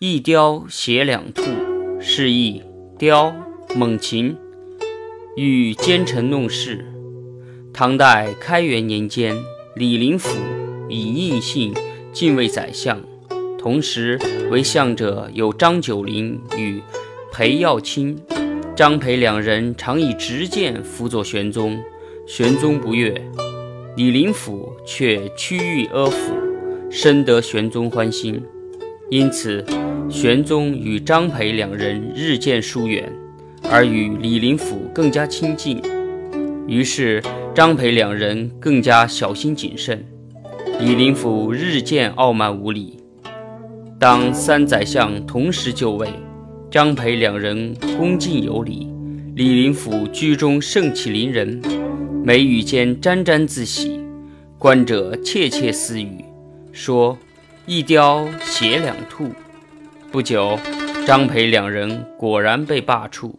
一雕写两兔，示意雕猛禽，欲奸臣弄事。唐代开元年间，李林甫以应姓进位宰相，同时为相者有张九龄与裴耀卿、张裴两人，常以执剑辅佐玄宗。玄宗不悦，李林甫却屈欲阿辅，深得玄宗欢心，因此玄宗与张培两人日渐疏远，而与李林甫更加亲近。于是张培两人更加小心谨慎，李林甫日渐傲慢无礼。当三宰相同时就位，张培两人恭敬有礼，李林甫居中盛气凌人。眉宇间沾沾自喜，观者窃窃私语，说：“一雕携两兔。”不久，张培两人果然被罢黜。